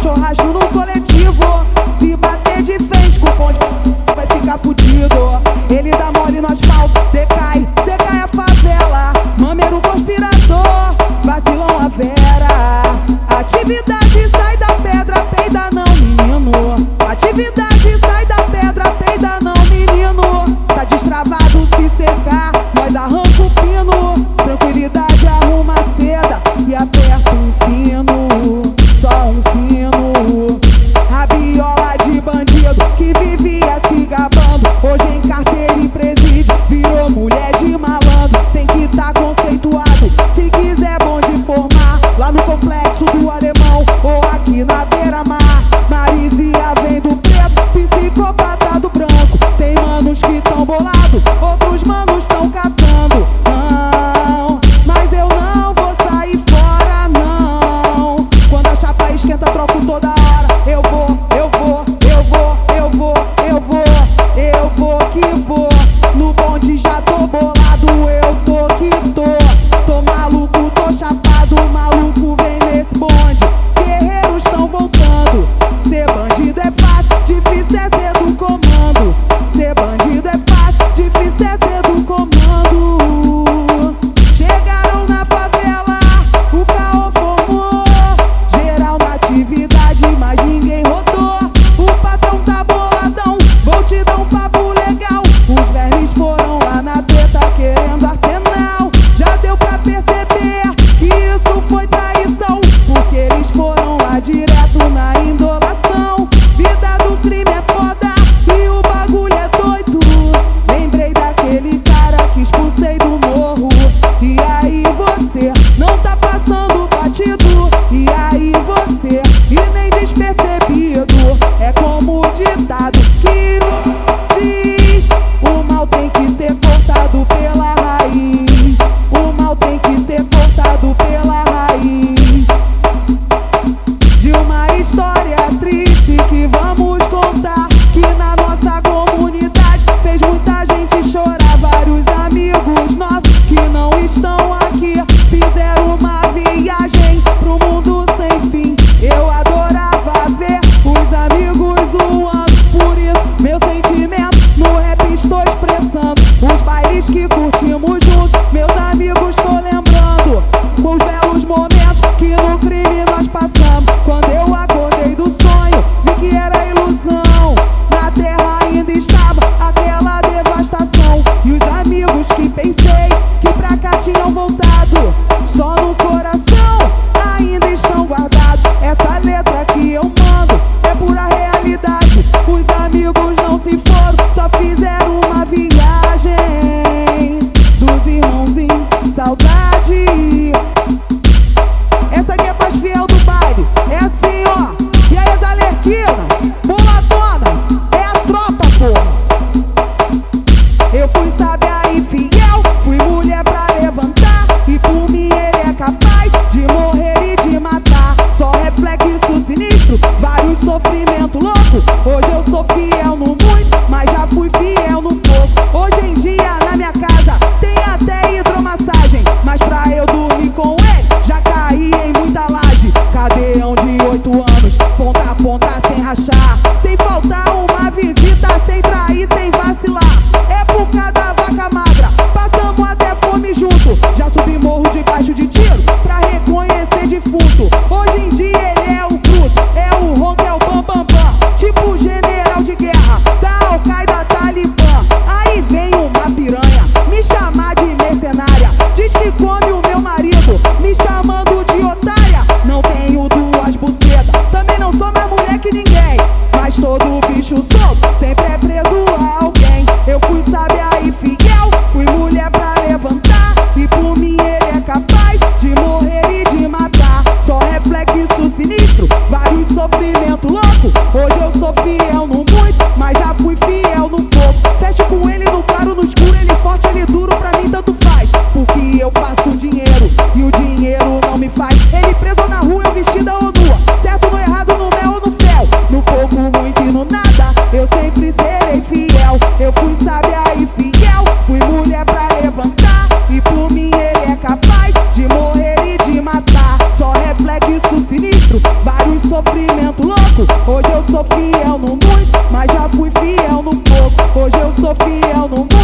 Churrasco no coletivo. Se bater de frente com o bonde, vai ficar fudido. Ele dá mole no asfalto, decai, decai a favela. Mameiro conspirador, vacilão a vera. Atividade são guardados. Essa letra que eu fiel no sou fiel no muito, mas já fui fiel no pouco. Hoje eu sou fiel no muito.